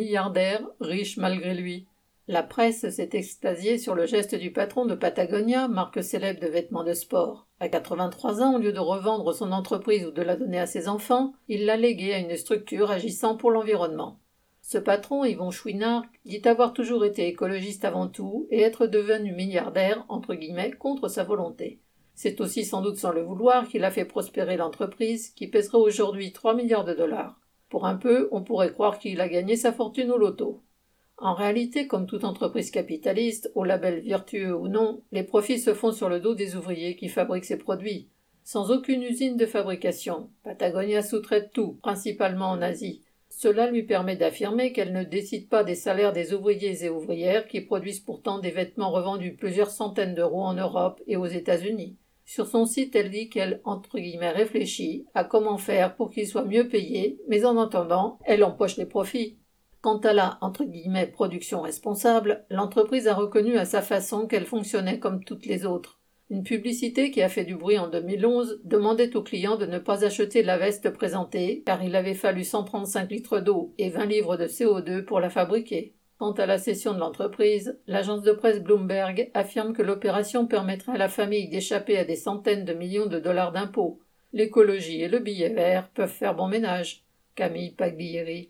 milliardaire, riche malgré lui. La presse s'est extasiée sur le geste du patron de Patagonia, marque célèbre de vêtements de sport. À 83 ans, au lieu de revendre son entreprise ou de la donner à ses enfants, il l'a léguée à une structure agissant pour l'environnement. Ce patron, Yvon Chouinard, dit avoir toujours été écologiste avant tout et être devenu milliardaire, entre guillemets, contre sa volonté. C'est aussi sans doute sans le vouloir qu'il a fait prospérer l'entreprise, qui pèserait aujourd'hui 3 milliards de dollars. Pour un peu, on pourrait croire qu'il a gagné sa fortune au loto. En réalité, comme toute entreprise capitaliste, au label vertueux ou non, les profits se font sur le dos des ouvriers qui fabriquent ces produits. Sans aucune usine de fabrication, Patagonia sous-traite tout, principalement en Asie. Cela lui permet d'affirmer qu'elle ne décide pas des salaires des ouvriers et ouvrières qui produisent pourtant des vêtements revendus plusieurs centaines d'euros en Europe et aux États-Unis. Sur son site, elle dit qu'elle, entre guillemets, réfléchit à comment faire pour qu'ils soient mieux payés, mais en attendant, elle empoche les profits. Quant à la, entre guillemets, production responsable, l'entreprise a reconnu à sa façon qu'elle fonctionnait comme toutes les autres. Une publicité qui a fait du bruit en 2011 demandait aux clients de ne pas acheter la veste présentée, car il avait fallu 135 litres d'eau et 20 livres de CO2 pour la fabriquer. Quant à la cession de l'entreprise, l'agence de presse Bloomberg affirme que l'opération permettrait à la famille d'échapper à des centaines de millions de dollars d'impôts. L'écologie et le billet vert peuvent faire bon ménage. Camille Paglieri.